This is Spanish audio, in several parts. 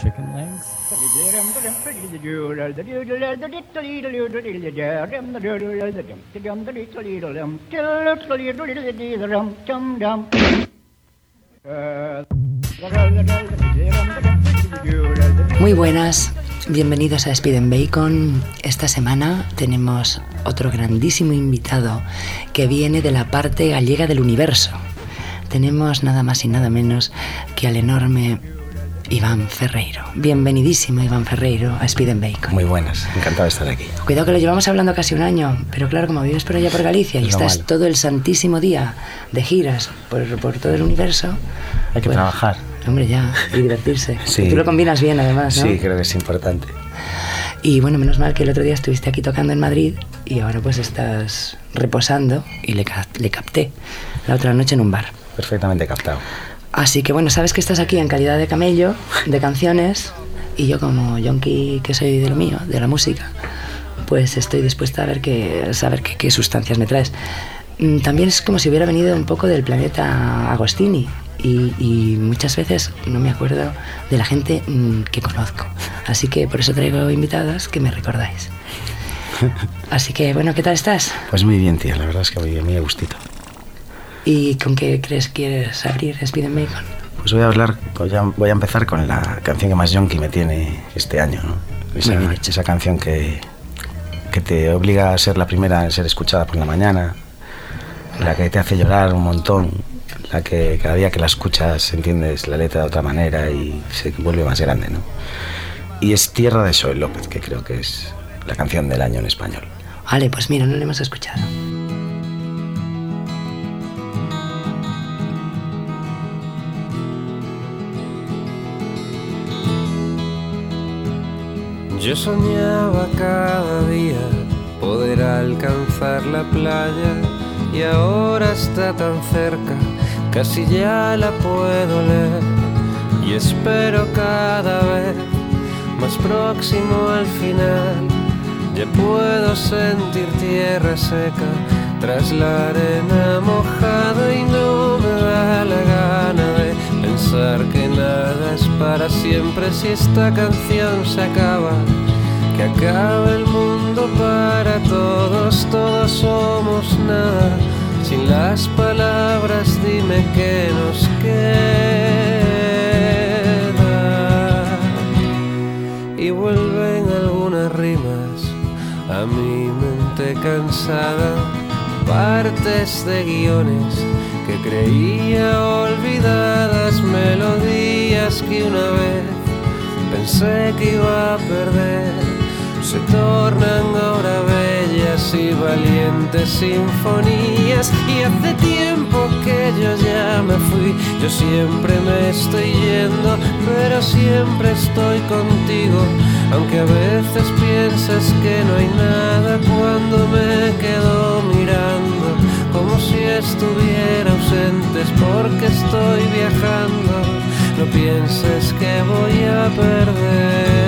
Chicken legs? Muy buenas, bienvenidos a Speed and Bacon. Esta semana tenemos otro grandísimo invitado que viene de la parte gallega del universo. Tenemos nada más y nada menos que al enorme Iván Ferreiro. Bienvenidísimo Iván Ferreiro a Speed and Bacon. Muy buenas, encantado de estar aquí. Cuidado que lo llevamos hablando casi un año, pero claro, como vives por allá por Galicia y lo estás malo. todo el santísimo día de giras por, por todo el universo. Hay que pues, trabajar. Hombre, ya, y divertirse. Sí. Y tú lo combinas bien además, ¿no? Sí, creo que es importante. Y bueno, menos mal que el otro día estuviste aquí tocando en Madrid y ahora pues estás reposando y le, le capté la otra noche en un bar. Perfectamente captado. Así que bueno, sabes que estás aquí en calidad de camello, de canciones, y yo como yonki que soy de lo mío, de la música, pues estoy dispuesta a ver qué, saber qué, qué sustancias me traes. Mm, También es como si hubiera venido un poco del planeta Agostini. Y, y muchas veces no me acuerdo de la gente mm, que conozco. Así que por eso traigo invitadas que me recordáis. Así que bueno, ¿qué tal estás? Pues muy bien, tía, la verdad es que muy muy a gustito. ¿Y con qué crees quieres abrir Speed and Bacon? Pues voy a hablar, voy a, voy a empezar con la canción que más yonki me tiene este año, ¿no? Esa, esa canción que, que te obliga a ser la primera en ser escuchada por la mañana, la que te hace llorar un montón, la que cada día que la escuchas entiendes la letra de otra manera y se vuelve más grande, ¿no? Y es Tierra de Soy López, que creo que es la canción del año en español. Vale, pues mira, no lo hemos escuchado. Yo soñaba cada día poder alcanzar la playa y ahora está tan cerca, casi ya la puedo leer y espero cada vez más próximo al final. Ya puedo sentir tierra seca tras la arena mojada y no me da la gana pensar que nada es para siempre si esta canción se acaba. Que acabe el mundo para todos, todos somos nada. Sin las palabras dime qué nos queda y vuelven algunas rimas a mi mente cansada, partes de guiones que creía olvidadas, melodías que una vez pensé que iba a perder, se tornan ahora bellas y valientes sinfonías. Y hace tiempo que yo ya me fui, yo siempre me estoy yendo, pero siempre estoy contigo, aunque a veces piensas que no hay nada cuando me quedo mirando, como si estuviera ausente, porque estoy viajando, no pienses que voy a perderme.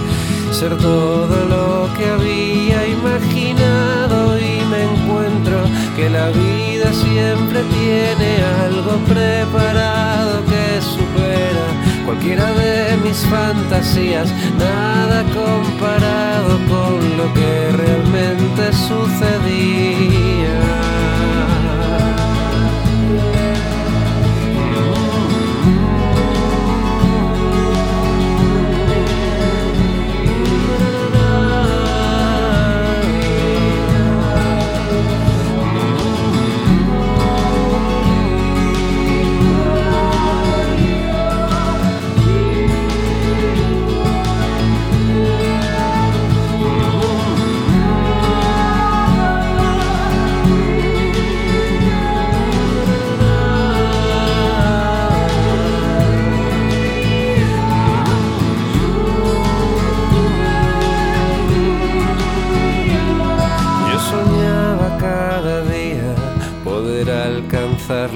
ser todo lo que había imaginado y me encuentro que la vida siempre tiene algo preparado que supera cualquiera de mis fantasías, nada comparado con lo que realmente sucedía.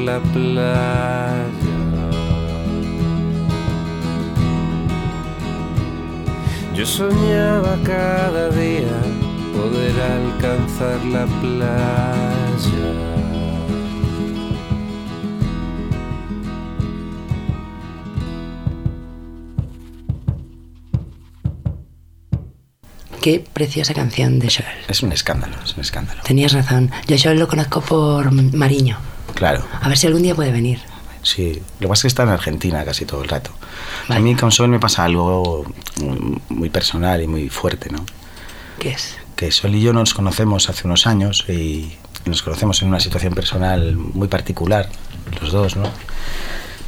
La playa. Yo soñaba cada día poder alcanzar la playa. Qué preciosa canción de Joel. Es un escándalo, es un escándalo. Tenías razón. Yo a Joel lo conozco por Mariño. Claro. A ver si algún día puede venir. Sí, lo que pasa es que está en Argentina casi todo el rato. Vale. A mí con Sol me pasa algo muy, muy personal y muy fuerte, ¿no? ¿Qué es? Que Sol y yo nos conocemos hace unos años y nos conocemos en una situación personal muy particular, los dos, ¿no?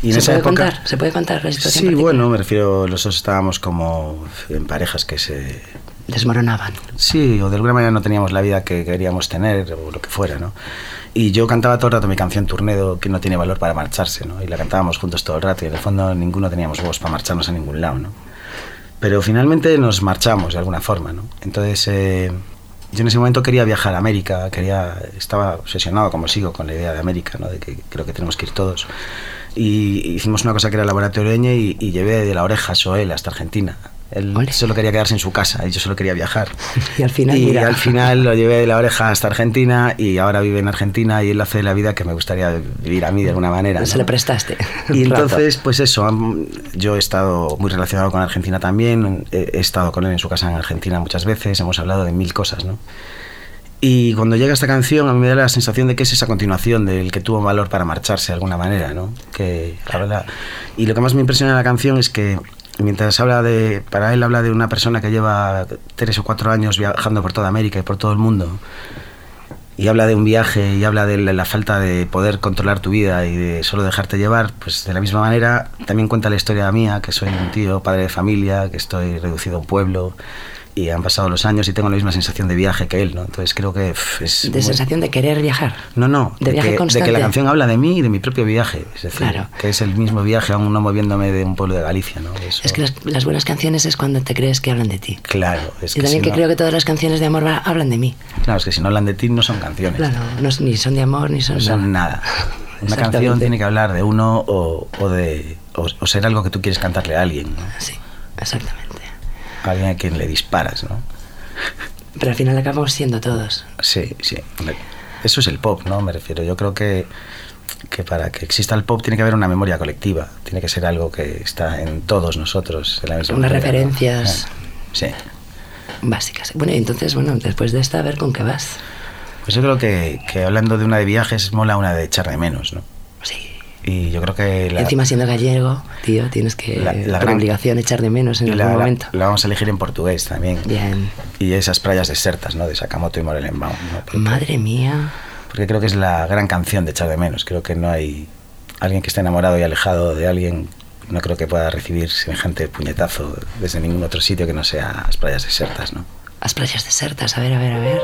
Y ¿Se puede contar? ¿Se puede contar la situación Sí, particular? bueno, me refiero, los dos estábamos como en parejas que se... Desmoronaban. Sí, o de alguna manera no teníamos la vida que queríamos tener o lo que fuera, ¿no? Y yo cantaba todo el rato mi canción Turnedo, que no tiene valor para marcharse, ¿no? Y la cantábamos juntos todo el rato y en el fondo ninguno teníamos voz para marcharnos a ningún lado, ¿no? Pero finalmente nos marchamos de alguna forma, ¿no? Entonces, eh, yo en ese momento quería viajar a América, quería, estaba obsesionado, como sigo, con la idea de América, ¿no? De que creo que tenemos que ir todos. Y hicimos una cosa que era laboratorio y, y llevé de la oreja a Soel hasta Argentina. Él Ole. solo quería quedarse en su casa y yo solo quería viajar. Y al final, Y mira. al final lo llevé de la oreja hasta Argentina y ahora vive en Argentina y él hace la vida que me gustaría vivir a mí de alguna manera. Se ¿no? le prestaste. Y entonces, pues eso, yo he estado muy relacionado con Argentina también, he, estado con él en su casa en Argentina muchas veces, hemos hablado de mil cosas, ¿no? Y cuando llega esta canción, a mí me da la sensación de que es esa continuación del que tuvo valor para marcharse de alguna manera, ¿no? Que habla- y lo que más me impresiona de la canción es que mientras habla de, para él habla de una persona que lleva tres o cuatro años viajando por toda América y por todo el mundo, y habla de un viaje y habla de la, falta de poder controlar tu vida y de solo dejarte llevar, pues de la misma manera también cuenta la historia mía, que soy un tío, padre de familia, que estoy reducido a un pueblo y han pasado los años y tengo la misma sensación de viaje que él, ¿no? Entonces creo que pff, es... De muy- sensación de querer viajar. No, no, de viaje que, de constante. que la canción habla de mí y de mi propio viaje, es decir, Claro. que es el mismo viaje aún no moviéndome de un pueblo de Galicia, ¿no? Eso- Es que las, las buenas canciones es cuando te crees que hablan de ti. Claro, es y que también si que no- creo que todas las canciones de amor hablan de mí. Claro, es que si no hablan de ti no son canciones. Claro, no, ni son de amor ni son, No son nada. Una canción tiene que hablar de uno o, o de o, o ser algo que tú quieres cantarle a alguien, ¿no? Sí, exactamente. Alguien a quien le disparas, ¿no? Pero al final acabamos siendo todos. Sí, sí. Eso es el pop, ¿no? Me refiero. Yo creo que, que para que exista el pop tiene que haber una memoria colectiva. Tiene que ser algo que está en todos nosotros. en la misma Unas referencias. Sí. Básicas. Bueno, y entonces, bueno, después de esta, a ver con qué vas. Pues yo creo que, que hablando de una de viajes, mola una de echar de menos, ¿no? Sí. Y yo creo que la, Encima siendo gallego, tío, tienes que La- la por gran- obligación echar de menos en algún momento. la vamos a elegir en portugués también. Bien. Y esas playas desertas, ¿no? De Sakamoto y Morelenbaum, ¿no? Porque- Madre mía. porque creo que es la gran canción de echar de menos. Creo que no hay alguien que esté enamorado y alejado de alguien, no creo que pueda recibir semejante puñetazo desde ningún otro sitio que no sea las playas desertas, ¿no? Las playas desertas, a ver, a ver, a ver.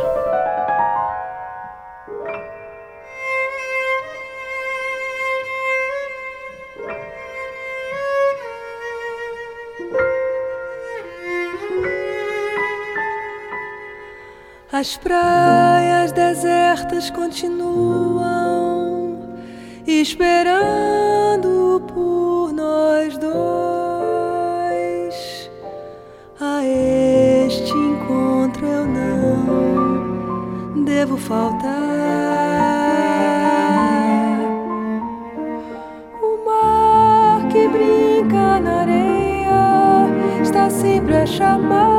As praias desertas continuam esperando por nós dois. A este encontro eu não devo faltar. O mar que brinca na areia está sempre a chamar.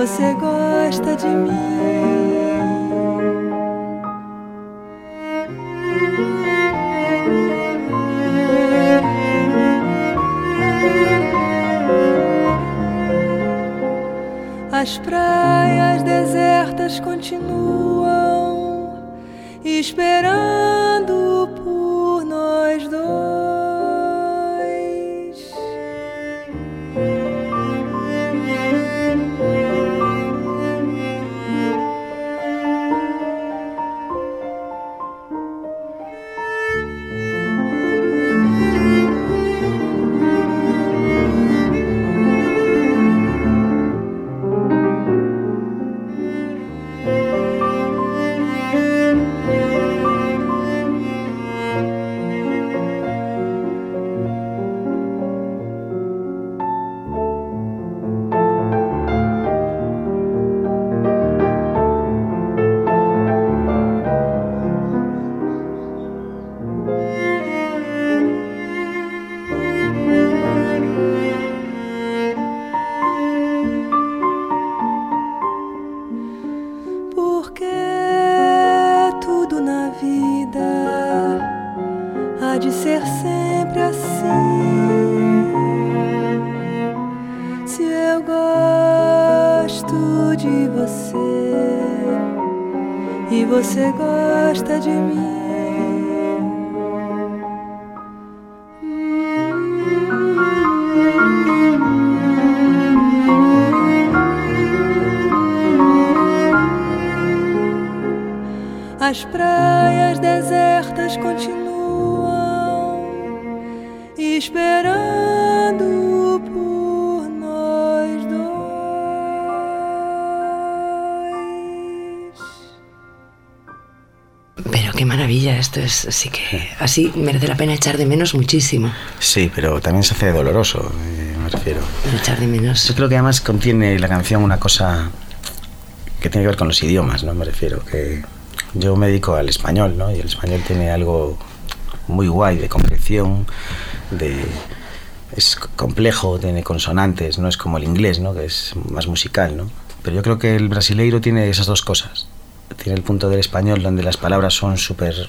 Você gosta de mim. As praias desertas continuam esperando esperando por nós dois. Pero qué maravilla, esto es así que así merece la pena echar de menos muchísimo. Sí, pero también se hace doloroso, eh, me refiero. Pero echar de menos. Yo creo que además contiene la canción una cosa que tiene que ver con los idiomas, ¿no? Me refiero que yo me dedico al español, ¿no? Y el español tiene algo muy guay de concreción, de es complejo, tiene consonantes, no es como el inglés, ¿no? Que es más musical, ¿no? Pero yo creo que el brasileiro tiene esas dos cosas. Tiene el punto del español donde las palabras son súper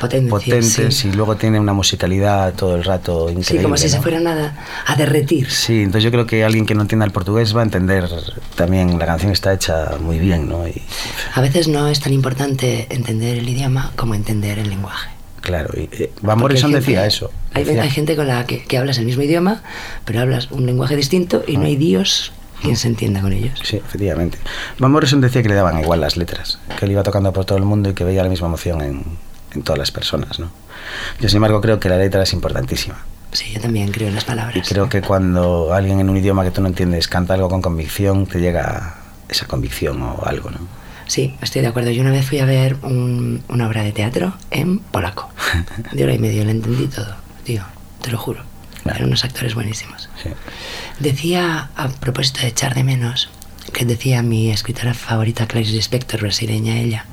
potentes sí. y luego tiene una musicalidad todo el rato increíble. Sí, como si se ¿no? fueran a, a derretir. Sí, entonces yo creo que alguien que no entienda el portugués va a entender también, la canción está hecha muy bien, ¿no? Y A veces no es tan importante entender el idioma como entender el lenguaje. Claro, y, eh, Van Morrison decía eso. Hay, decía- hay gente con la que, que hablas el mismo idioma, pero hablas un lenguaje distinto y no hay Dios quien se entienda con ellos. Sí, efectivamente. Van Morrison decía que le daban igual las letras, que él iba tocando por todo el mundo y que veía la misma emoción en, en todas las personas, ¿no? Yo, sin embargo, creo que la letra es importantísima. Sí, yo también creo en las palabras. Y creo que cuando alguien en un idioma que tú no entiendes canta algo con convicción, te llega esa convicción o algo, ¿no? Sí, estoy de acuerdo. Yo una vez fui a ver un- una obra de teatro en polaco. De hora y media, lo entendí todo, tío, te lo juro. Eran unos actores buenísimos. Sí. Decía, a propósito de echar de menos, que decía mi escritora favorita, Clarice Lispector, brasileña ella,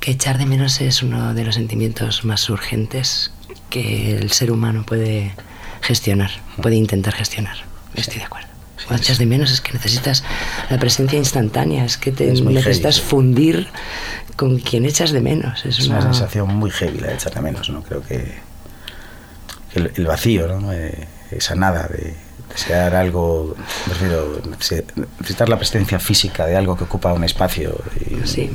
que echar de menos es uno de los sentimientos más urgentes que el ser humano puede gestionar, puede intentar gestionar. Estoy de acuerdo. Cuando echas de menos es que necesitas la presencia instantánea, es que te Es muy necesitas heavy. fundir con quien echas de menos. Es, Es una una, sensación muy heavy la de echar de menos, ¿no? Creo que el, el vacío, ¿no? Eh, esa nada de desear algo, necesitar la presencia física de algo que ocupa un espacio. Y Sí.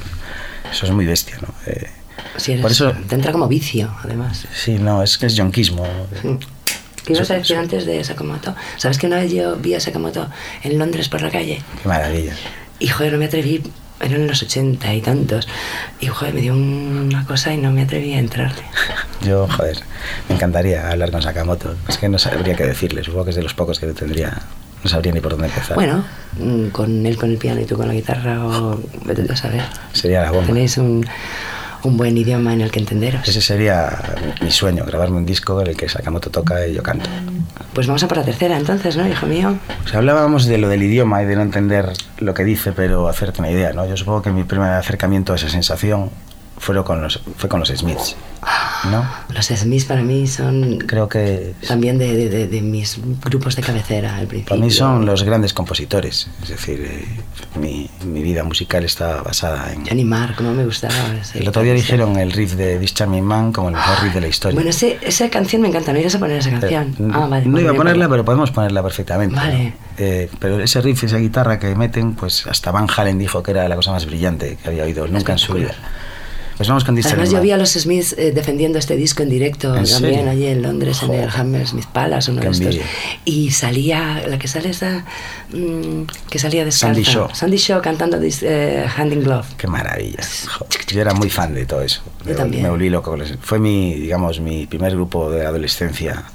Eso es muy bestia, ¿no? Eh, eres- por eso, te entra como vicio, además. sí, no, es que es yonquismo. Mm. ¿Qué ibas a decir antes de Sakamoto? ¿Sabes que una vez yo vi a Sakamoto en Londres por la calle? Qué maravilla. Y joder, no me atreví, eran los ochenta y tantos. Y joder, me dio una cosa y no me atreví a entrarle. Yo, joder, me encantaría hablar con Sakamoto. Es que no sabría qué decirle. Supongo que es de los pocos que tendría. No sabría ni por dónde empezar. Bueno, mm, con él con el piano y tú con la guitarra o vete a saber. Sería la bomba. Tenéis un, un buen idioma en el que entenderos. Ese sería mi sueño, grabarme un disco en el que Sakamoto toca y yo canto. Pues vamos a por la tercera entonces, ¿no, hijo mío? Sea, hablábamos de lo del idioma y de no entender lo que dice, pero hacerte una idea, ¿no? Yo supongo que mi primer acercamiento a esa sensación fueron con los, fue con los Smiths, ¿no? Los Smiths para mí son Creo que también de, de- de- de mis grupos de cabecera al principio. para mí son los grandes compositores. Es decir, eh, mi, mi vida musical está basada en... Johnny Marr, como me gustaba. El otro día dijeron el riff de This Charming Man como el mejor riff de la historia. Bueno, ese- esa canción me encanta, ¿no ibas a poner esa canción? Eh, ah, vale. no iba a ponerla, poner. pero podemos ponerla perfectamente. ¿no? Vale. Eh, pero ese riff, esa guitarra que meten, pues hasta Van Halen dijo que era la cosa más brillante que había oído nunca en su vida. Pues vamos con This Además, yo vi a los Smiths eh, defendiendo este disco en directo ¿En también serio? allí en Londres, en el. Hammersmith Palace, uno Qué de estos. envidia. Y salía, la que sale esa, mm, que salía de Sandy Shaw. Sandy Shaw cantando this, eh, Hand in Glove. Qué maravilla. Yo era muy fan de todo eso. Yo Me- también. Me volví loco. Fue mi, digamos, mi primer grupo de adolescencia.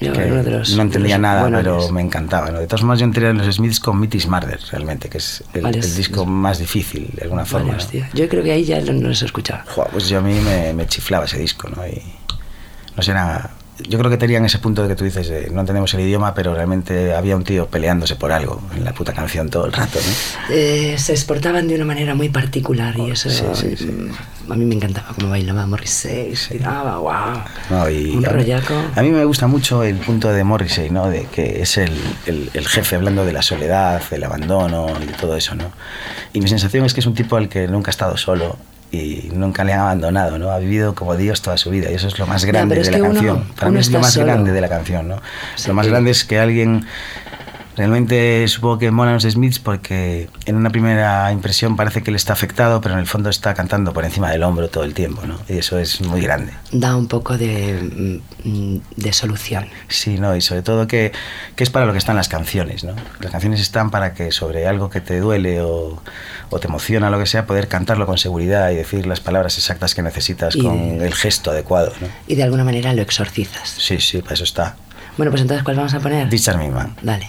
Yo, que uno de los- no de entendía los nada, buenos. pero me encantaba. ¿no? De todas formas, yo entré en los Smiths con Mitty's Murder, realmente, que es el, Vale, el es- disco más difícil, de alguna Vale, forma. Yo creo que ahí ya no, no los. Joder, pues yo a mí me, me chiflaba ese disco, ¿no? Y no sé, era- Yo creo que tenían ese punto de que tú dices, eh, no entendemos el idioma, pero realmente había un tío peleándose por algo en la puta canción todo el rato, ¿no? Eh, se exportaban de una manera muy particular y eso Sí, sí, sí. mm, a mí me encantaba como bailaba Morrissey, tiraba, wow. No, y un a rollaco. A mí me gusta mucho el punto de Morrissey, ¿no? De que es el, el- el jefe hablando de la soledad, del abandono y todo eso, ¿no? Y mi sensación es que es un tipo al que nunca ha estado solo y nunca le han abandonado, ¿no? Ha vivido como Dios toda su vida y eso es lo más grande de la uno- canción. Para uno mí es lo más solo. grande de la canción, ¿no? Sí, lo más grande es que alguien Realmente supongo que molan los Smiths porque en una primera impresión parece que él está afectado, pero en el fondo está cantando por encima del hombro todo el tiempo, ¿no? Y eso es muy grande. Da un poco de, mm, de solución. Sí, no, y sobre todo que, que es para lo que están las canciones, ¿no? Las canciones están para que sobre algo que te duele o, o te emociona, lo que sea, poder cantarlo con seguridad y decir las palabras exactas que necesitas Y con de- el gesto adecuado, ¿no? Y de alguna manera lo exorcizas. Sí, sí, para eso está. Bueno, pues entonces, ¿cuál vamos a poner? This Charming Man. Dale.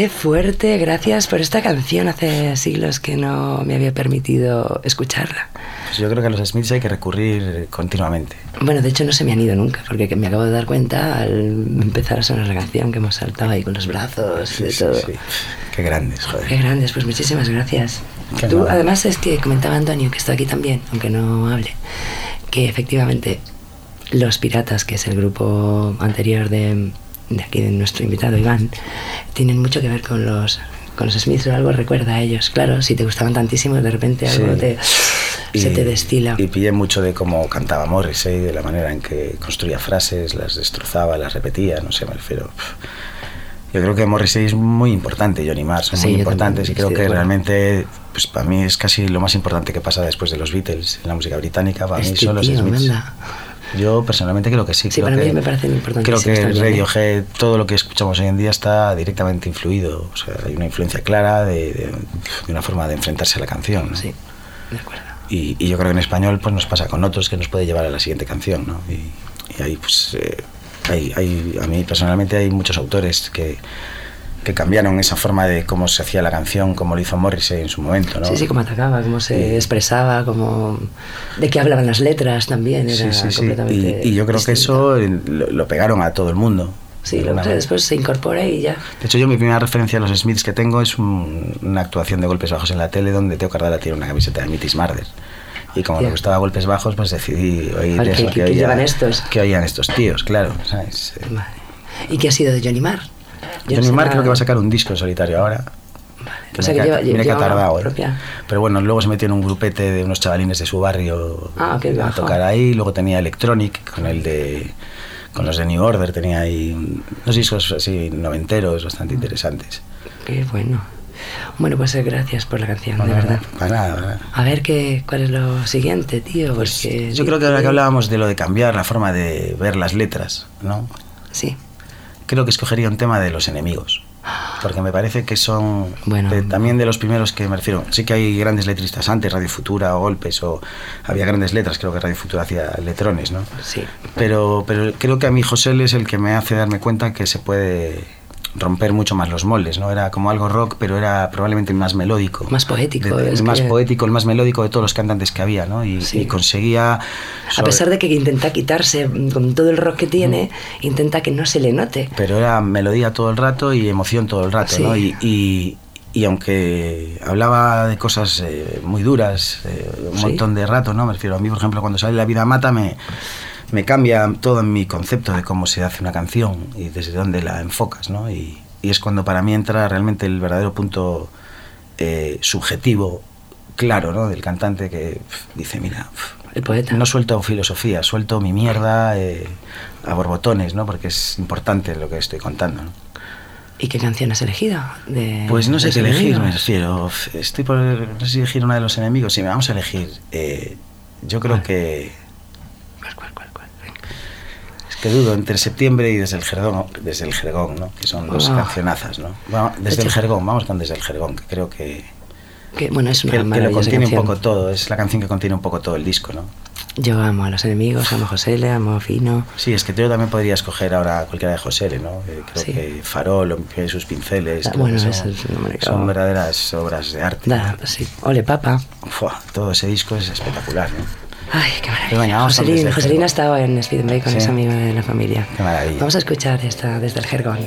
Qué fuerte, gracias por esta canción. Hace siglos que no me había permitido escucharla. Pues yo creo que a los Smiths hay que recurrir continuamente. Bueno, de hecho no se me han ido nunca, porque que me acabo de dar cuenta al empezar a sonar la canción que hemos saltado ahí con los brazos y de Sí, todo. sí. Qué grandes, Qué joder. grandes, pues muchísimas gracias. Qué Tú, nada. además, es que comentaba Antonio, que está aquí también, aunque no hable, que efectivamente Los Piratas, que es el grupo anterior de, de aquí de nuestro invitado Iván, tienen mucho que ver con los con los Smiths o algo recuerda a ellos. Claro, si te gustaban tantísimo, de repente algo Sí. te, se te destila. Y pillé mucho de cómo cantaba Morrissey, de la manera en que construía frases, las destrozaba, las repetía, no sé, me refiero. Yo creo que Morrissey es muy importante, Johnny Marr son Sí, muy importantes y creo que acuerdo. realmente, pues para mí es casi lo más importante que pasa después de los Beatles en la música británica, para mí Este son los Smiths. manda. Yo personalmente creo que sí. Sí, creo para mí que, me parecen importantísimos Creo que ¿eh? Radiohead, todo lo que escuchamos hoy en día está directamente influido. O sea, hay una influencia clara de, de- de una forma de enfrentarse a la canción. ¿no? Sí, de acuerdo. Y, y yo creo que en español pues nos pasa con otros que nos puede llevar a la siguiente canción, ¿no? Y, y ahí pues eh, hay, hay- a mí personalmente hay muchos autores que, que cambiaron esa forma de cómo se hacía la canción, como lo hizo Morrissey en su momento, ¿no? Sí, sí, cómo atacaba, cómo se expresaba, cómo... de qué hablaban las letras también, era Sí, sí, completamente Y, y yo creo que distinto. eso eh, lo, lo pegaron a todo el mundo. Sí, alguna manera. después se incorpora y ya. De hecho, yo mi primera referencia a los Smiths que tengo es un- una actuación de golpes bajos en la tele donde Teo Cardala tiene una camiseta de Mitis Marder. Y como me gustaba golpes bajos, pues decidí oír eso ¿qué- que, qué oía- llevan estos? que oían estos tíos, claro. ¿sabes? Vale. ¿Y qué ha sido de Johnny Marr? Johnny Marr creo que va a sacar un disco en solitario ahora. O sea, que mira lleva- mira lleva que ha tardado, ¿eh? Pero bueno, luego se metió en un grupete de unos chavalines de su barrio Ah, a tocar ahí. Luego tenía Electronic con el de con los de New Order, tenía ahí un- unos discos así noventeros bastante interesantes. Qué bueno. Bueno, pues eh, gracias por la canción, de verdad. nada, Para nada, para nada. A ver qué, cuál es lo siguiente, tío. Pues Porque yo creo que ahora que hablábamos de lo de cambiar la forma de ver las letras, ¿no? Sí. Creo que escogería un tema de los enemigos. Porque me parece que son Bueno. de- también de los primeros que me refiero. Sí que hay grandes letristas antes, Radio Futura o Golpes, o había grandes letras, creo que Radio Futura hacía letrones, ¿no? Sí. Pero, pero creo que a mí José es el que me hace darme cuenta que se puede romper mucho más los moldes, ¿no? Era como algo rock, pero era probablemente más melódico. Más poético, De- el más que- poético, el más melódico de todos los cantantes que había, ¿no? Y, Sí. y conseguía... A pesar de que intenta quitarse mm, con todo el rock que tiene, intenta que no se le note. Pero era melodía todo el rato y emoción todo el rato, Sí. ¿no? Y, y- y aunque hablaba de cosas eh, muy duras eh, un Sí. montón de rato, ¿no? Me refiero a mí, por ejemplo, cuando sale La vida mata, me, me cambia todo mi concepto de cómo se hace una canción y desde dónde la enfocas, ¿no? Y, y es cuando para mí entra realmente el verdadero punto eh, subjetivo, claro, ¿no? Del cantante que pf, dice, mira, pf, El poeta. no suelto filosofía, suelto mi mierda eh, a borbotones, ¿no? Porque es importante lo que estoy contando, ¿no? ¿Y qué canción has elegido? De, Pues no sé qué elegir, me refiero. Estoy por. No sé si elegir una de los enemigos. Si me vamos a elegir. eh, yo creo que. ¿Cuál, cuál, cuál, cuál? Venga. Es que dudo entre septiembre y desde el Jergón, desde el Jergón, ¿no? Que son dos Ah. cancionazas, ¿no? Vamos, desde el. Jergón, vamos con desde el Jergón, que creo que, Que, bueno, es que, una que lo maravillosa contiene un poco todo. Es la canción que contiene un poco todo el disco, ¿no? Yo amo a los enemigos, amo a José, le amo a Fino. Sí, es que yo también podría escoger ahora cualquiera de José, ¿no? Eh, creo Sí. que Farol, o sus pinceles, Ah, creo bueno, que son, es son verdaderas obras de arte. Da, sí. Ole, papa. Fua, todo ese disco es espectacular, ¿no? Ay, qué maravilla. Venga, vamos Joselín, Joselín ha estado en Speed and Bacon, Sí. es amigo de la familia. Qué maravilla. Vamos a escuchar esta desde el Jergón.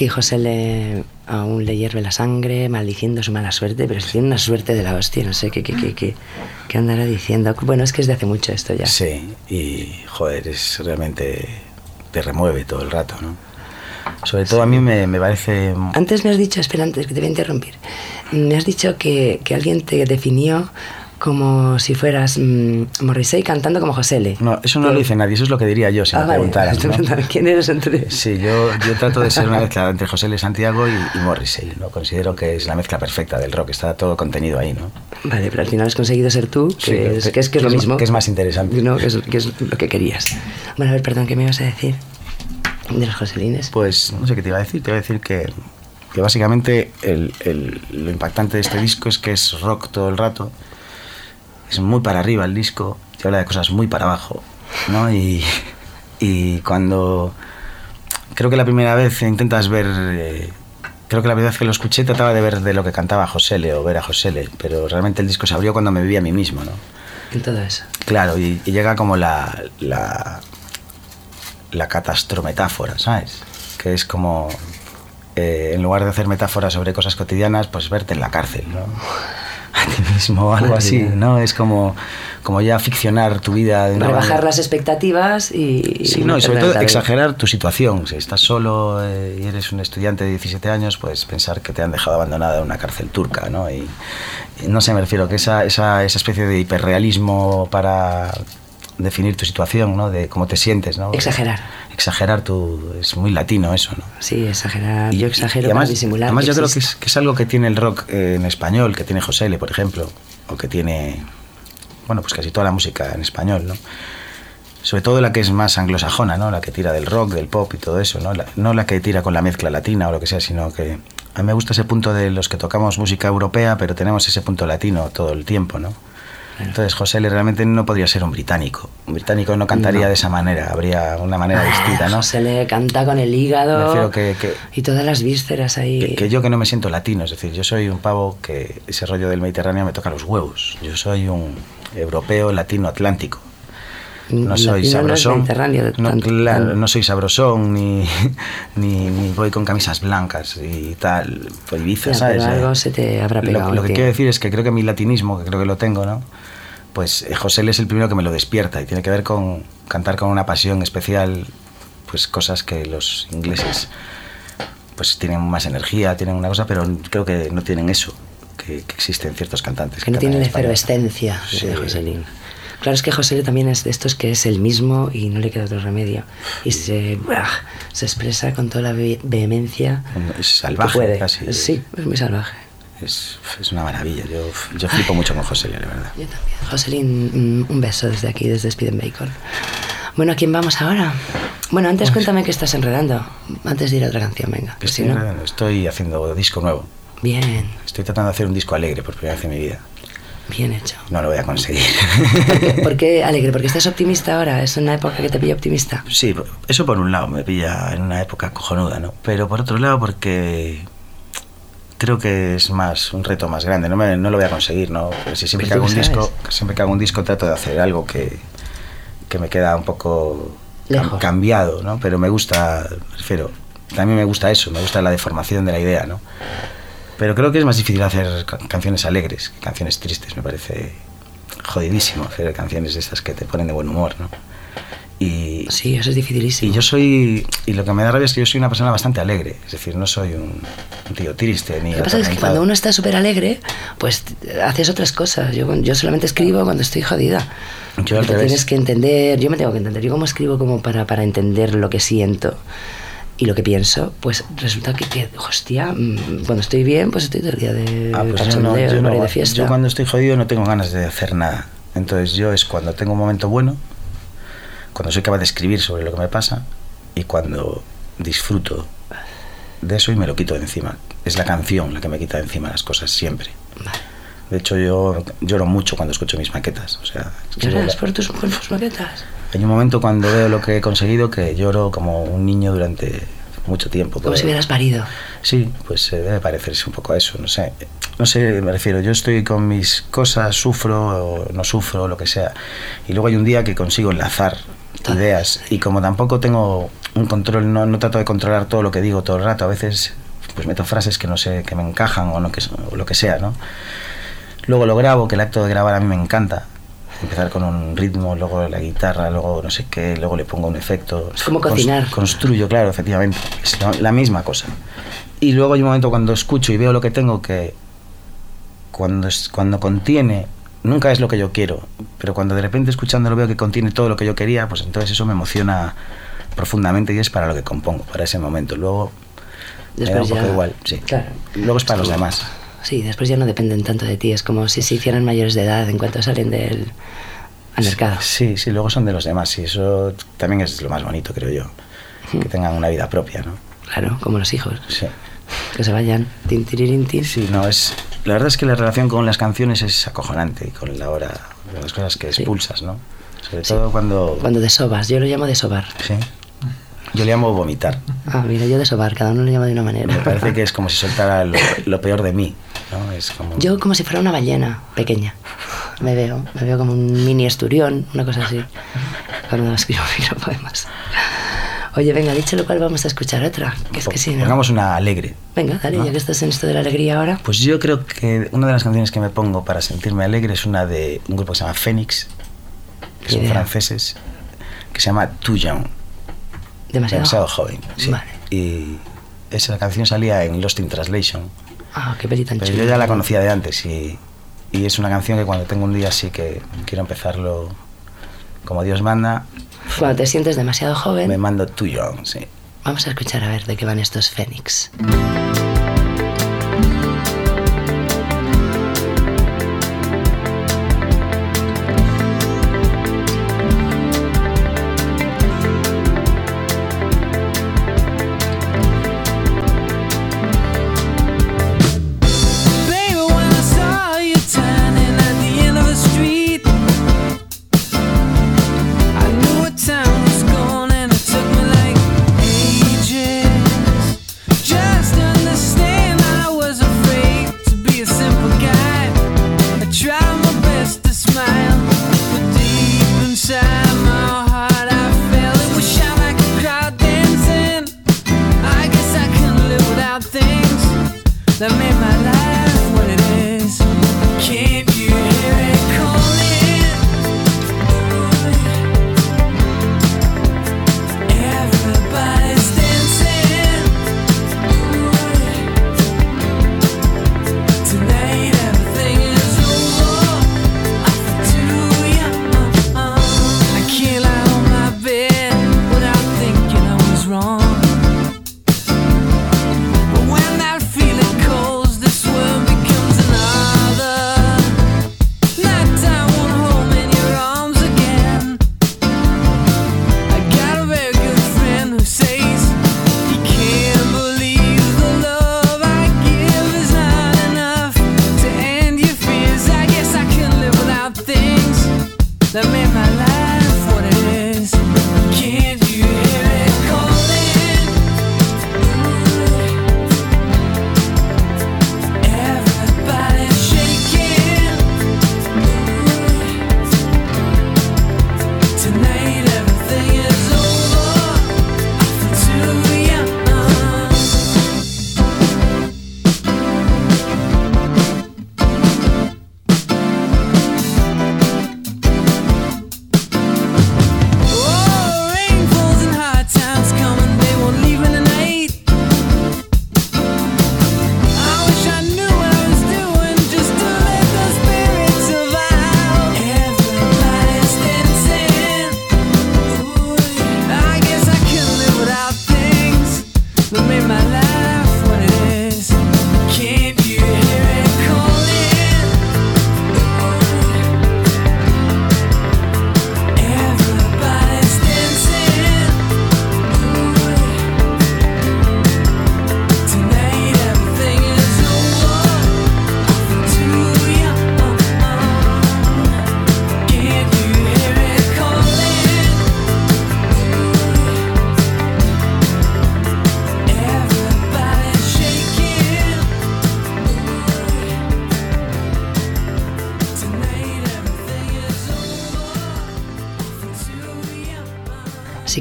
Aquí José le, aún le hierve la sangre, maldiciendo su mala suerte, pero tiene una suerte de la hostia, no sé qué, qué, qué, qué, qué andará diciendo. Bueno, es que es de hace mucho esto ya. Sí, y joder, es realmente te remueve todo el rato, ¿no? Sobre todo a mí me, me parece... Antes me has dicho, espera, antes que te voy a interrumpir, me has dicho que, que alguien te definió como si fueras mm, Morrissey cantando como José L. No, eso no lo dice nadie, eso es lo que diría yo si Ah, me vale. preguntaran. Estoy ¿no? ¿Quién eres entonces? Sí, yo, yo trato de ser una mezcla entre José L. Santiago y, y Morrissey, ¿no? Considero que es la mezcla perfecta del rock, está todo contenido ahí, ¿no? Vale, pero al final has conseguido ser tú, que, Sí, es, que- es, que es lo mismo. que es más interesante. No, que es, que es lo que querías. Bueno, a ver, perdón, ¿qué me ibas a decir? De los Joselines. Pues no sé qué te iba a decir, te iba a decir que, que básicamente el- el- lo impactante de este disco es que es rock todo el rato, es muy para arriba el disco, te habla de cosas muy para abajo, ¿no? Y, y cuando creo que la primera vez intentas ver, eh, creo que la primera vez que lo escuché trataba de ver de lo que cantaba Josele o ver a Josele, pero realmente el disco se abrió cuando me vi a mí mismo, ¿no? Claro, y, y llega como la, la, la catastrometáfora, ¿sabes? Que es como, eh, en lugar de hacer metáforas sobre cosas cotidianas, pues verte en la cárcel, ¿no? A ti mismo o algo así. ¿no? Es como, como ya ficcionar tu vida. de una Rebajar manera- las expectativas y. Sí, y no, y sobre todo exagerar tu situación. Si estás solo eh, y eres un estudiante de 17 años, pues pensar que te han dejado abandonada en una cárcel turca, ¿no? Y, y no sé, me refiero que esa, esa, esa especie de hiperrealismo para definir tu situación, ¿no? De cómo te sientes, ¿no? Exagerar. Exagerar tu... es muy latino eso, ¿no? Sí, exagerar. Yo Y- exagero y además, para disimular. Además, yo creo que es, que es algo que tiene el rock eh, en español, que tiene José L., por ejemplo, o que tiene, bueno, pues casi toda la música en español, ¿no? Sobre todo la que es más anglosajona, ¿no? La que tira del rock, del pop y todo eso, ¿no? La, no la que tira con la mezcla latina o lo que sea, sino que a mí me gusta ese punto de los que tocamos música europea, pero tenemos ese punto latino todo el tiempo, ¿no? Entonces José L. realmente no podría ser un británico. Un británico no cantaría No. de esa manera, habría una manera distinta, ¿no? Se le canta con el hígado. Que- que- y todas las vísceras ahí. Que, que yo que no me siento latino, es decir, yo soy un pavo que ese rollo del Mediterráneo me toca los huevos. Yo soy un europeo latino atlántico. No soy sabrosón. mediterráneo, no, claro, soy sabrosón ni, ni, ni voy con camisas blancas y tal, pues Ibiza, Ya, ¿sabes? pero Eh, algo se te habrá pegado. Lo, lo que tío. quiero decir es que creo que mi latinismo, que creo que lo tengo, ¿no? Pues eh, José es el primero que me lo despierta y tiene que ver con cantar con una pasión especial, pues cosas que los ingleses pues tienen más energía, tienen una cosa, pero creo que no tienen eso que, que existen ciertos cantantes. Que no cantan tiene en la efervescencia Sí. de José Lin. Claro, es que José también es de estos que es el mismo y no le queda otro remedio. Y se, se expresa con toda la ve- vehemencia. Es que salvaje puede. casi. Sí, es muy salvaje. Es, es una maravilla. Yo, yo flipo mucho con José, la verdad. Yo también. Joselín, mm, un beso desde aquí, desde Speed and Bacon. Bueno, ¿a quién vamos ahora? Bueno, antes cuéntame que estás enredando. Antes de ir a otra canción, venga. Que que si estoy, no- estoy haciendo disco nuevo. Bien, Estoy tratando de hacer un disco alegre por primera vez en mi vida. Bien hecho. No lo voy a conseguir. ¿Por qué alegre? ¿Porque estás optimista ahora? ¿Es una época que te pilla optimista? Sí, eso por un lado me pilla en una época cojonuda, ¿no? Pero por otro lado porque creo que es más un reto más grande, no, me- no lo voy a conseguir, ¿no? Si siempre que hago un disco, siempre que hago un disco trato de hacer algo que, que me queda un poco Lejos. cambiado, ¿no? Pero me gusta, prefiero, también me gusta eso, me gusta la deformación de la idea, ¿no? Pero creo que es más difícil hacer ca- canciones alegres que canciones tristes, me parece jodidísimo hacer canciones de estas que te ponen de buen humor, ¿no? Y, Sí, eso es dificilísimo. y yo soy, y lo que me da rabia es que yo soy una persona bastante alegre, es decir, no soy un, un tío triste ni Lo que pasa es que cuando uno está súper alegre, pues haces otras cosas. Yo, yo solamente escribo cuando estoy jodida. Yo al revés. Tienes que entender, yo me tengo que entender. Yo como escribo como para, para entender lo que siento y lo que pienso, pues resulta que, que, hostia, mm, cuando estoy bien, pues estoy todo el día de Ah, pues yo, no, yo, no- de fiesta. yo cuando estoy jodido no tengo ganas de hacer nada. Entonces yo es cuando tengo un momento bueno, cuando soy capaz de escribir sobre lo que me pasa y cuando disfruto de eso y me lo quito de encima. Es la canción la que me quita de encima las cosas siempre. Vale. De hecho yo lloro mucho cuando escucho mis maquetas. O sea, ¿Lloras por tus, por tus maquetas? Hay un momento cuando veo lo que he conseguido que lloro como un niño durante mucho tiempo. Como si hubieras parido. Sí, pues eh, debe parecerse un poco a eso, no sé. No sé, me refiero, yo estoy con mis cosas, sufro o no sufro, lo que sea. Y luego hay un día que consigo enlazar Todo. ideas. Y como tampoco tengo un control, no, no trato de controlar todo lo que digo todo el rato, a veces pues meto frases que no sé, que me encajan o, no, que, o lo que sea, ¿no? Luego lo grabo, que el acto de grabar a mí me encanta. Empezar con un ritmo, luego la guitarra, luego no sé qué, luego le pongo un efecto. Es como cocinar. construyo, claro, efectivamente. Es la, la misma cosa. Y luego hay un momento cuando escucho y veo lo que tengo que cuando, es- cuando contiene, nunca es lo que yo quiero, pero cuando de repente escuchándolo veo que contiene todo lo que yo quería, pues entonces eso me emociona profundamente y es para lo que compongo, para ese momento. Luego me da un Después poco ya- igual, sí. Claro. Luego es para los demás. Sí, después ya no dependen tanto de ti. Es como si se hicieran mayores de edad en cuanto salen del al mercado. Sí, sí, luego son de los demás y eso también es lo más bonito, creo yo. Que tengan una vida propia, ¿no? Claro, como los hijos. Sí. Que se vayan. Tin. Sí, no, es. La verdad es que la relación con las canciones es acojonante y con la hora, con las cosas que expulsas, ¿no? Sobre Sí. todo cuando. Cuando desobas, yo lo llamo desobar. Sí. Yo le llamo vomitar. Ah, mira, yo desobar, cada uno lo llama de una manera. Me parece que es como si soltara lo, lo peor de mí. Es como. Yo como si fuera una ballena pequeña. Me veo, me veo como un mini esturión, una cosa así. Cuando escribo poemas. Oye, venga, dicho lo cual, vamos a escuchar otra. Que es que sí, ¿no? Pongamos una alegre. Venga, dale, ¿no? ya que estás en esto de la alegría ahora. Pues yo creo que una de las canciones que me pongo para sentirme alegre es una de un grupo que se llama Phoenix, que son Idea. franceses, que se llama Too Young, Demasiado. demasiado joven. sí. Vale. Y esa canción salía en Lost in Translation. Ah, qué peli tan Pero chula. yo ya la conocía de antes y, y es una canción que cuando tengo un día así que quiero empezarlo como Dios manda, Cuando te sientes demasiado joven, me mando Too Young, sí. vamos a escuchar a ver de qué van estos Fénix.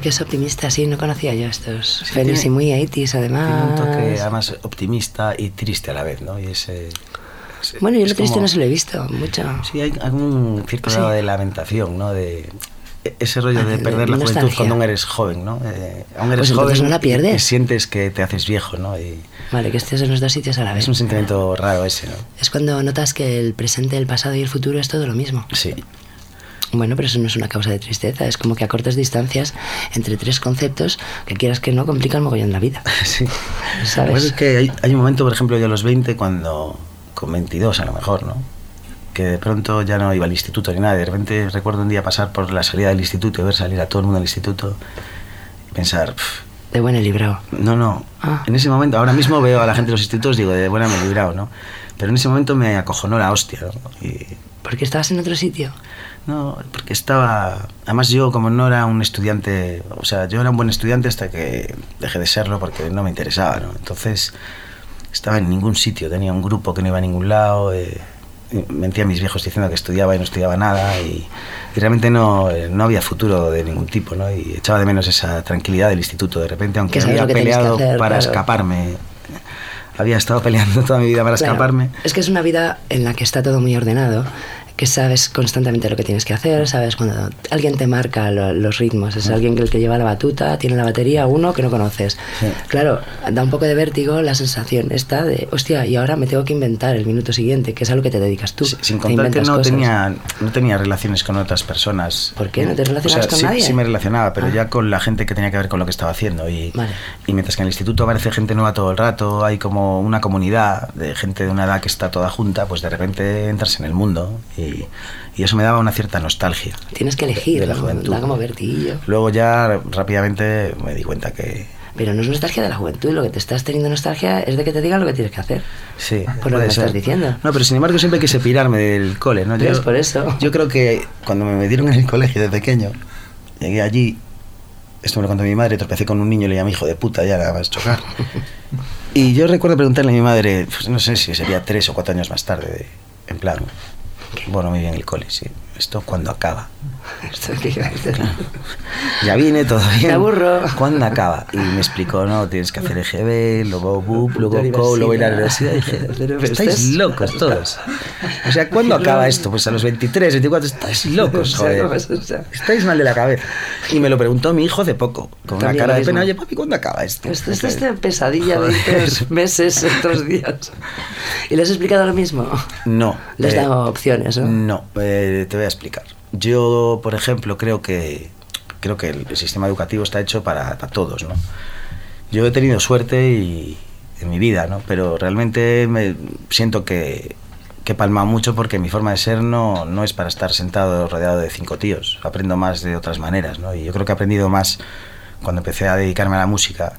Que es optimista, sí, no conocía yo estos. Sí, Feliz tiene- y muy 80s, además. Tiene un toque además optimista y triste a la vez, ¿no? Y ese, ese- Bueno, yo es lo triste como- no se lo he visto mucho. Sí, hay algún cierto Sí. grado de lamentación, ¿no? De e- ese rollo Ah, de de perder la juventud cuando aún eres joven, ¿no? Eh, aún eres Pues joven no la y- pierdes. y sientes que te haces viejo, ¿no? Y Vale, que estés en los dos sitios a la vez. es un sentimiento raro ese, ¿no? Es cuando notas que el presente, el pasado y el futuro es todo lo mismo. Sí. Bueno, pero eso no es una causa de tristeza, es como que a cortas distancias entre tres conceptos que quieras que no complican mogollón la vida. Sí. ¿Sabes? Pasa es que hay, hay un momento, por ejemplo, yo a los 20, cuando, con 22 a lo mejor, ¿no? Que de pronto ya no iba al instituto ni nada. De repente recuerdo un día pasar por la salida del instituto y ver salir a todo el mundo al instituto y pensar, "Pf, De buen librado. no, no. Ah. En ese momento, ahora mismo veo a la gente de los institutos digo, de buena me he librado, ¿no? Pero en ese momento me acojonó la hostia, ¿no? Y, Porque estabas en otro sitio. No, porque estaba... Además yo como no era un estudiante, o sea, yo era un buen estudiante hasta que dejé de serlo porque no me interesaba, ¿no? Entonces estaba en ningún sitio, tenía un grupo que no iba a ningún lado, eh, mentía a mis viejos diciendo que estudiaba y no estudiaba nada y, y realmente no, eh, no había futuro de ningún tipo, ¿no? Y echaba de menos esa tranquilidad del instituto de repente, aunque había peleado hacer, para claro. escaparme. Había estado peleando toda mi vida para Claro, escaparme. Es que es una vida en la que está todo muy ordenado, que sabes constantemente lo que tienes que hacer, sabes cuando alguien te marca lo- los ritmos, es alguien que el que lleva la batuta, tiene la batería, uno que no conoces. Sí. Claro, da un poco de vértigo la sensación esta de, hostia, y ahora me tengo que inventar el minuto siguiente, que es a lo que te dedicas tú. Sin contar que no cosas. tenía, no tenía relaciones con otras personas. ¿Por qué? ¿No te relacionabas con sí, nadie? Sí me relacionaba, pero Ah. ya con la gente que tenía que ver con lo que estaba haciendo. Y, Vale. y mientras que en el instituto aparece gente nueva todo el rato, hay como una comunidad de gente de una edad que está toda junta, pues de repente entras en el mundo. Y, y eso me daba una cierta nostalgia. Tienes que elegir, de la ¿no? juventud. da como vertillo. Luego ya rápidamente me di cuenta que... Pero no es nostalgia de la juventud, lo que te estás teniendo nostalgia es de que te digan lo que tienes que hacer. Sí, Por lo que me estás diciendo. No, pero sin embargo siempre quise pirarme del cole, ¿no? ¿Ves? Por eso. Yo creo que cuando me metieron en el colegio de pequeño, llegué allí, esto me lo contó mi madre, tropecé con un niño y le llamé hijo de puta, ya la vas a chocar. Y yo recuerdo preguntarle a mi madre, pues no sé si sería tres o cuatro años más tarde, de- en plan, bueno, muy bien el cole, sí. ¿Esto cuándo acaba? Esto es que- Ya vine, todo bien. Me aburro. ¿Cuándo acaba? Y me explicó, no, tienes que hacer EGB, luego BUP, luego CO, luego ir a la universidad. Y dije, Pero estáis locos todos. O sea, ¿cuándo acaba esto? Pues a los 23, 24, estáis locos, joder. Estáis mal de la cabeza. Y me lo preguntó mi hijo de poco, con una También cara lo de pena. Oye, papi, ¿cuándo acaba esto? Esto es esta pesadilla de tres meses, otros días. ¿Y le has explicado lo mismo? No. Le has eh, dado opciones, ¿no? No, eh, te voy a explicar. Yo, por ejemplo, creo que creo que el, sistema educativo está hecho para, para todos, ¿no? Yo he tenido suerte y, en mi vida, ¿no? Pero realmente me siento que, que he palmado mucho porque mi forma de ser no, no es para estar sentado rodeado de cinco tíos. Aprendo más de otras maneras, ¿no? Y yo creo que he aprendido más cuando empecé a dedicarme a la música.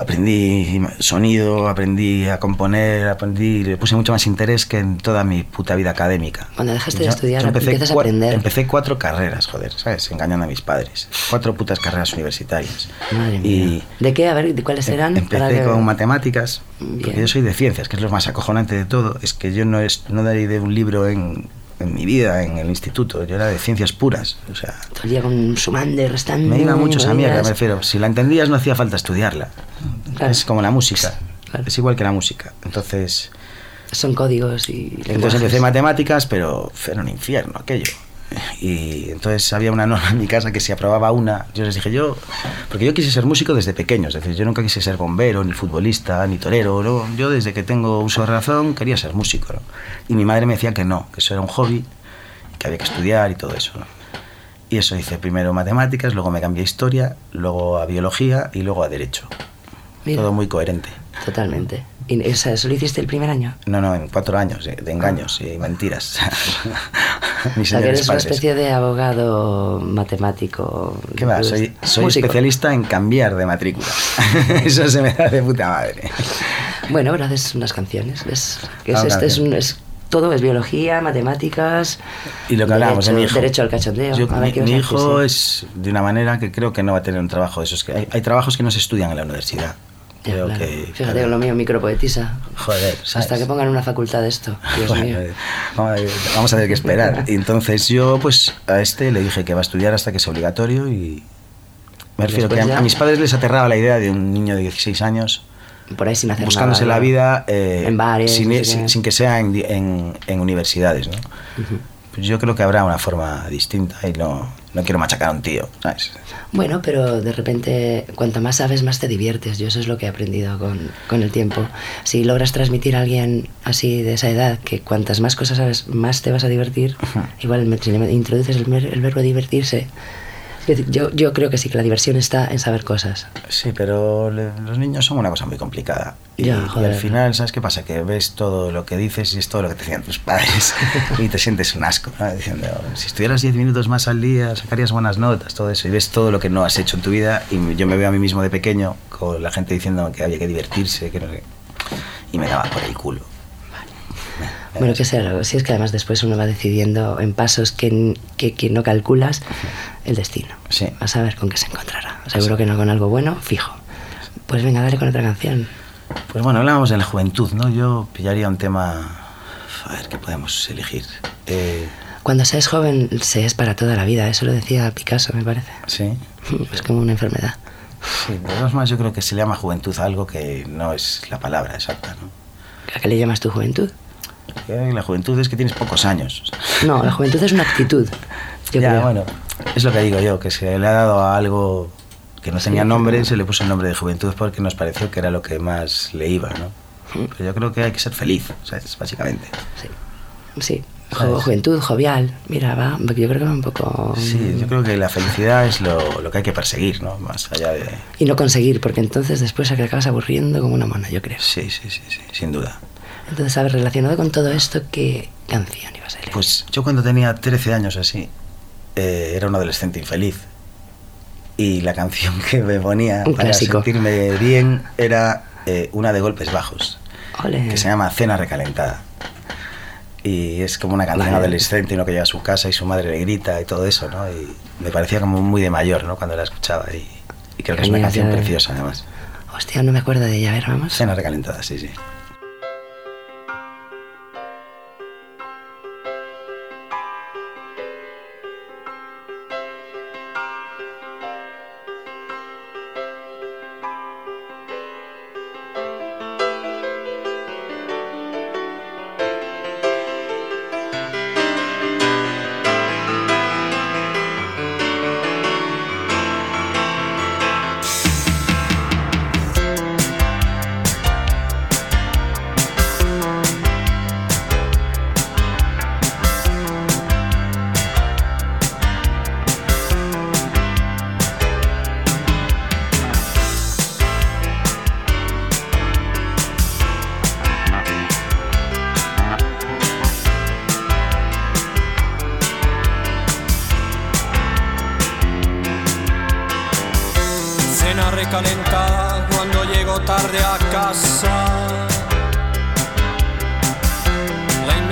Aprendí sonido, aprendí a componer, aprendí, le puse mucho más interés que en toda mi puta vida académica. Cuando dejaste de estudiar, empiezas a aprender. Empecé cuatro carreras, joder, ¿sabes? Engañando a mis padres. Cuatro putas carreras universitarias. Madre y mía. ¿De qué? A ver, ¿de cuáles eran? Empecé Para que- con matemáticas, Bien. porque yo soy de ciencias, que es lo más acojonante de todo. Es que yo no, es, no daré de un libro en, en mi vida, en el instituto. Yo era de ciencias puras. O sea, Todo el día con sumando, restando. me iba mucho esa mierda, me refiero. Si la entendías, no hacía falta estudiarla. Claro. Es como la música. Claro. Es igual que la música. Entonces, Son códigos y entonces empecé matemáticas, pero era un infierno aquello. Y entonces había una norma en mi casa que si aprobaba una, yo les dije yo, porque yo quise ser músico desde pequeño, es decir, yo nunca quise ser bombero, ni futbolista, ni torero, ¿no? yo desde que tengo uso de razón quería ser músico. ¿no? Y mi madre me decía que no, que eso era un hobby, que había que estudiar y todo eso. ¿no? Y eso hice primero matemáticas, luego me cambié a historia, luego a biología y luego a derecho. Mira. Todo muy coherente. Totalmente. ¿Y eso lo hiciste el primer año? No, no, en cuatro años de, de engaños y mentiras. O Mis sea, que eres una padres. especie de abogado matemático. ¿Qué va? Pues, Soy, soy músico. especialista en cambiar de matrícula. Eso se me da de puta madre. Bueno, pero haces unas canciones, ¿ves? Que es, Ah, este, es, un- es- todo es biología, matemáticas. Y lo que hablábamos de mi derecho- hijo. Derecho al cachondeo. Yo- mi ¿qué vas mi hijo es de una manera que creo que no va a tener un trabajo de esos. Que hay, hay trabajos que no se estudian en la universidad. Ya, Creo claro. que. Fíjate lo mío, micropoetisa. Joder, ¿sabes? Hasta que pongan una facultad de esto. Dios Bueno, mío. eh, vamos a- tener que esperar. Entonces yo, pues, a este le dije que va a estudiar hasta que sea obligatorio y, Me refiero que Después a, ya, a mis padres les aterraba la idea de un niño de 16 años Por ahí sin hacer buscándose nada, la vida eh, En bares, sin, no sé sin- qué. sin que sea en, en- en universidades, ¿no? Pues yo creo que habrá una forma distinta y no, no quiero machacar a un tío, ¿sabes? Bueno, pero de repente, cuanto más sabes, más te diviertes. Yo eso es lo que he aprendido con, con el tiempo. Si logras transmitir a alguien así de esa edad, que cuantas más cosas sabes, más te vas a divertir, igual si le introduces el verbo divertirse. Yo, yo creo que sí, que la diversión está en saber cosas. Sí, pero le- los niños son una cosa muy complicada. Y, Ya, y al final, ¿sabes qué pasa? Que ves todo lo que dices y es todo lo que te decían tus padres y te sientes un asco, ¿no? Diciendo, si estuvieras 10 minutos más al día, sacarías buenas notas, todo eso. Y ves todo lo que no has hecho en tu vida y yo me veo a mí mismo de pequeño con la gente diciendo que había que divertirse, que no sé. Y me daba por el culo. Bueno, que sea, si es que además después uno va decidiendo en pasos que, que, que no calculas el destino. Sí. A saber con qué se encontrará. Seguro que no con algo bueno, fijo. Pues venga, dale con otra canción. Pues bueno, hablábamos de la juventud, ¿no? Yo pillaría un tema... A ver, ¿qué podemos elegir? Eh, Cuando se es joven, se es para toda la vida. Eso lo decía Picasso, me parece. sí. Es como una enfermedad. Sí, de todas maneras yo creo que se le llama juventud a algo que no es la palabra exacta, ¿no? ¿A qué le llamas tu juventud? La juventud es que tienes pocos años. No, la juventud es una actitud. Yo ya, creo. bueno, es lo que digo yo, que se le ha dado a algo que no tenía nombre, se le puso el nombre de juventud porque nos pareció que era lo que más le iba, ¿no? Pero yo creo que hay que ser feliz, ¿sabes? Básicamente. Sí. Sí. Juventud, jovial. Mira, va. Yo creo que va un poco. Sí, yo creo que la felicidad es lo, lo que hay que perseguir, ¿no? Más allá de... Y no conseguir, porque entonces después acabas aburriendo como una mona, yo creo. Sí, sí, sí, sí, sin duda. Entonces, a ver, relacionado con todo esto, ¿qué canción ibas a elegir? Pues yo cuando tenía 13 años así, eh, era un adolescente infeliz. Y la canción que me ponía Un para clásico. sentirme bien era eh, una de golpes bajos, Ole. que se llama Cena Recalentada. Y es como una canción Vale. adolescente, ¿no? que llega a su casa y su madre le grita y todo eso, ¿no? Y me parecía como muy de mayor, ¿no? Cuando la escuchaba y, y creo que es una canción preciosa además. Hostia, no me acuerdo de ella. A ver, vamos. Cena Recalentada, sí, sí.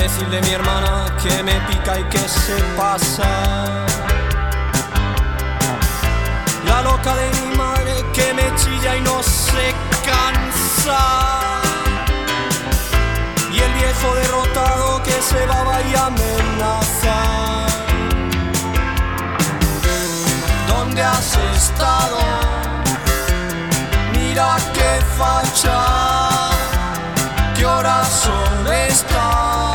Imbécil de mi hermana que me pica y que se pasa. La loca de mi madre que me chilla y no se cansa. Y el viejo derrotado que se va y amenaza. ¿Dónde has estado? Mira qué facha, qué horas son estas.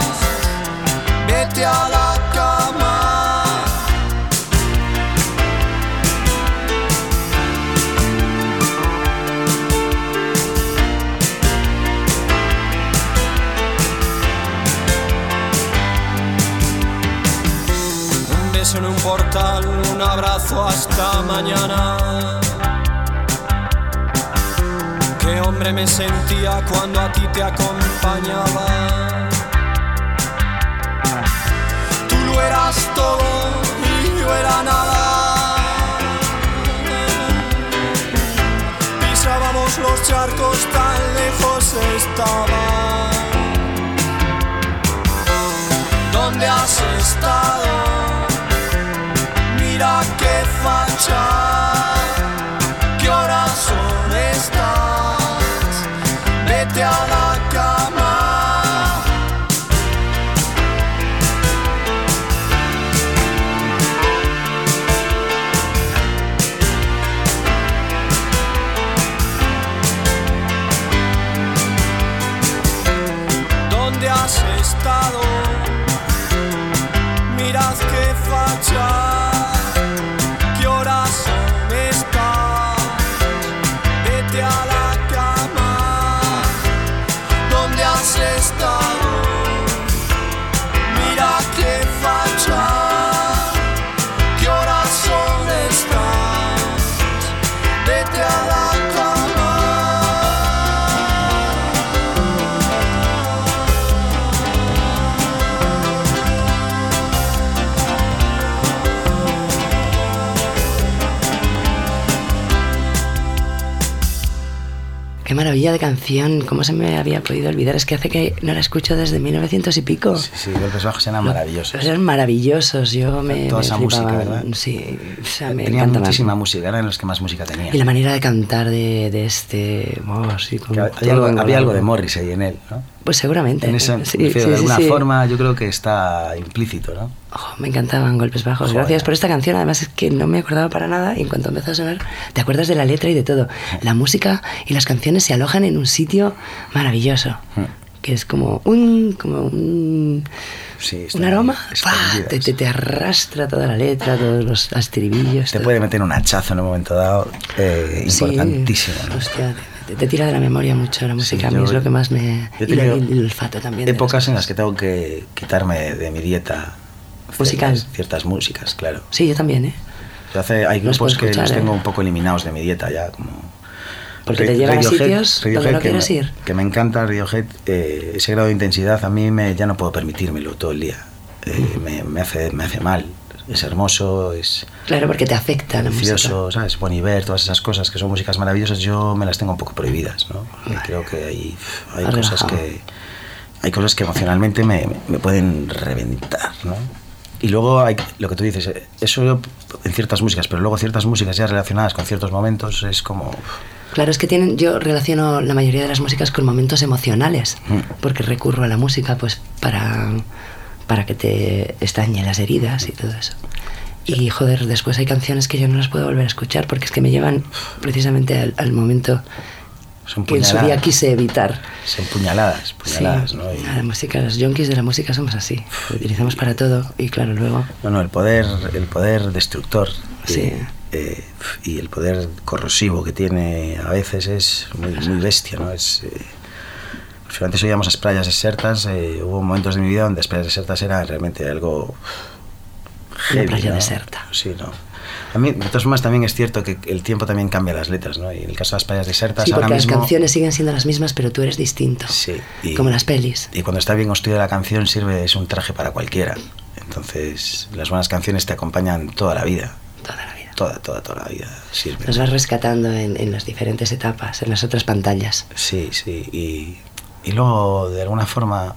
Hasta mañana. Qué hombre me sentía cuando a ti te acompañaba. Tú lo eras todo y yo era nada. Pisábamos los charcos tan lejos estaba. ¿Dónde has estado? Mira qué facha, qué horas son estas. Vete a la maravilla de canción, cómo se me había podido olvidar. Es que hace que no la escucho desde 1900 y pico. Sí, sí, golpes bajos eran maravillosos. Eran maravillosos, yo me, Toda me esa música. ¿verdad? Sí, o sea, me encantaban. muchísima música, eran los que más música tenían. Y la manera de cantar de, de este... oh, sí, había, algo, había engolado. algo de Morris ahí en él, ¿no? Pues seguramente. En esa, Sí, me refiero, sí, de alguna sí. forma yo creo que está implícito, ¿no? Oh, me encantaban golpes bajos. Joder. Gracias por esta canción. Además es que no me acordaba para nada y en cuanto empezó a sonar, te acuerdas de la letra y de todo. La música y las canciones se alojan en un sitio maravilloso, que es como un como un, un aroma. Te, te, te arrastra toda la letra, todos los estribillos. Te todo. puede meter un hachazo en un momento dado eh, importantísimo. ¿no? hostia, te, te tira de la memoria mucho la música. a mí yo- es lo que más me. yo Y, la- tenido y el olfato también. Épocas en las que tengo que quitarme de mi dieta Musical. ciertas, ciertas músicas, claro. Sí, yo también, ¿eh? Yo hace, hay grupos puedo que escuchar, los ¿eh? tengo un poco eliminados de mi dieta ya, como... Porque te llevan a Radiohead- sitios donde Radiohead no que quieres me- ir. Que me encanta Radiohead, eh, ese grado de intensidad a mí me, ya no puedo permitírmelo todo el día. Eh, me, me hace, me hace mal. Es hermoso, es Claro, porque te afecta la música. precioso, ¿sabes? Bon Iver, todas esas cosas que son músicas maravillosas, yo me las tengo un poco prohibidas, ¿no? Creo que hay, hay cosas que hay cosas que emocionalmente me, me pueden reventar, ¿no? Y luego hay lo que tú dices, eso en ciertas músicas, pero luego ciertas músicas ya relacionadas con ciertos momentos es como Claro, es que tienen, yo relaciono la mayoría de las músicas con momentos emocionales, Mm. porque recurro a la música pues para, para que te estañe las heridas y todo eso. Y joder, después hay canciones que yo no las puedo volver a escuchar porque es que me llevan precisamente al, al momento que en su día quise evitar. son puñaladas, puñaladas, Sí, ¿no? Y- la música, los junkies de la música somos así, lo utilizamos para todo y claro, luego Bueno, el poder, el poder destructor y, Sí. eh, y el poder corrosivo que tiene a veces es muy, muy bestia, ¿no? Es, eh, pues antes oíamos las playas desertas, eh, hubo momentos de mi vida donde las playas desertas era realmente algo Una playa ¿no? deserta. Sí, ¿no? A mí, de todas formas, también es cierto que el tiempo también cambia las letras, ¿no? Y en el caso de las playas desertas, Sí, ahora porque las mismo... canciones siguen siendo las mismas, pero tú eres distinto. Sí, y- Como las pelis. Y cuando está bien construida la canción sirve, es un traje para cualquiera. Entonces, las buenas canciones te acompañan toda la vida. Toda la vida. Toda, toda, toda la vida sirve. Los vas rescatando en, en las diferentes etapas, en las otras pantallas. Sí, sí. Y, y luego, de alguna forma,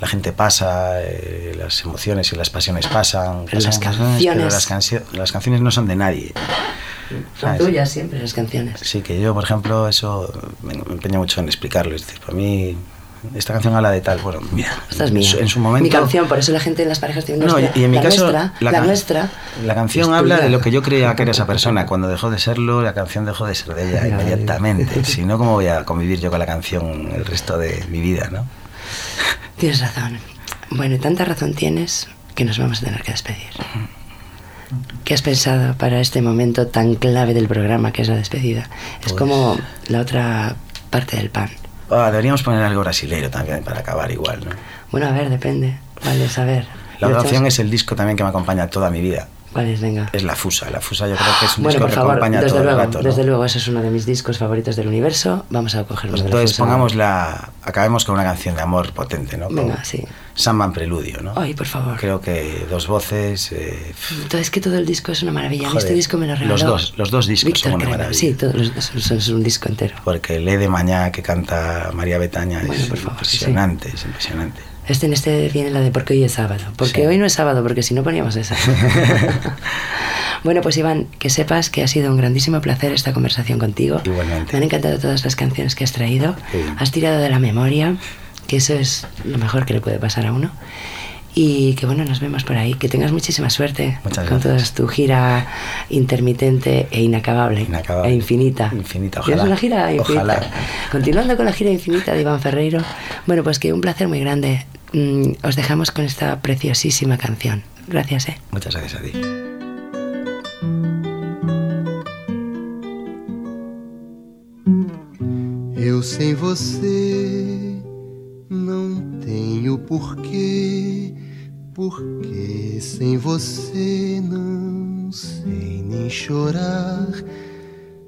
la gente pasa, eh, las emociones y las pasiones pasan. Las Pero canciones- las, cancio- las canciones no son de nadie. Son tuyas siempre las canciones. Sí, que yo, por ejemplo, eso me, me empeño mucho en explicarlo. Es decir, para mí, esta canción habla de tal. Bueno, mira, Esta es en mía. su- en su momento. Mi canción, por eso la gente en las parejas tiene No, y, nuestra. y en mi la caso, nuestra, la, nuestra. la canción habla de lo que yo creía que era esa persona. Cuando dejó de serlo, la canción dejó de ser de ella Ay, inmediatamente. si no, ¿cómo voy a convivir yo con la canción el resto de mi vida, no? Tienes razón. Bueno, y tanta razón tienes que nos vamos a tener que despedir. ¿Qué has pensado para este momento tan clave del programa que es la despedida? Es Pues- como la otra parte del pan. Ah, deberíamos poner algo brasileiro también para acabar igual, ¿no? Bueno, a ver, depende. Vale, a ver. La otra opción es el disco también que me acompaña toda mi vida. ¿Cuál es? Venga. Es La Fusa. La Fusa yo creo que es un Bueno, disco por que favor, acompaña desde todo luego, el rato, ¿no? desde luego, ese es uno de mis discos favoritos del universo. Vamos a coger Pues uno de la entonces pongamos la... Acabemos con una canción de amor potente, ¿no? Con Venga, sí. Samba en Preludio, ¿no? Ay, por favor. Creo que dos voces... eh, Entonces que todo el disco es una maravilla. A este Joder, disco me lo regaló. los dos- los dos discos Víctor son una maravilla. Sí, todos los dos son- son un disco entero. Porque Le de Mañá que canta María Betaña Bueno, es por favor, sí, sí. impresionante, es impresionante. Este en este viene la de porque hoy es sábado. Porque Sí. hoy no es sábado, porque si no poníamos esa. bueno, pues Iván, que sepas que ha sido un grandísimo placer esta conversación contigo. Igualmente. Me han encantado todas las canciones que has traído. Bien. Has tirado de la memoria, que eso es lo mejor que le puede pasar a uno. Y que bueno, nos vemos por ahí. Que tengas muchísima suerte Muchas con toda tu gira intermitente e inacabable. Inacabable. E infinita. Infinita, ¿Tienes ojalá. una gira infinita? Ojalá. Continuando con la gira infinita de Iván Ferreiro. Bueno, pues que un placer muy grande. Mm, os dejamos con esta preciosísima canción. Gracias, ¿eh? Muchas gracias a ti. Eu sem você não tenho porquê, porque sem você não sei nem chorar.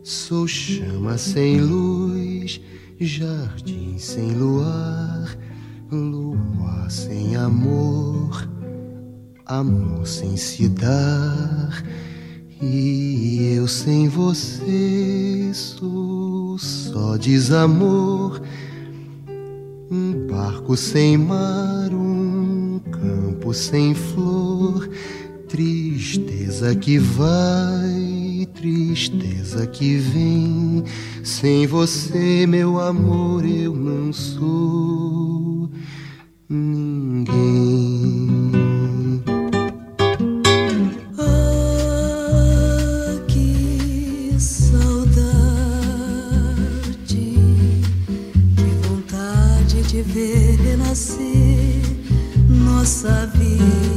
Sou chama sem luz, jardim sem luar, lua sem amor, amor sem se dar. E eu sem você sou só desamor, um barco sem mar, um campo sem flor, tristeza que vai, tristeza que vem. Sem você, meu amor, eu não sou ninguém. Ah, ver renascer nossa vida.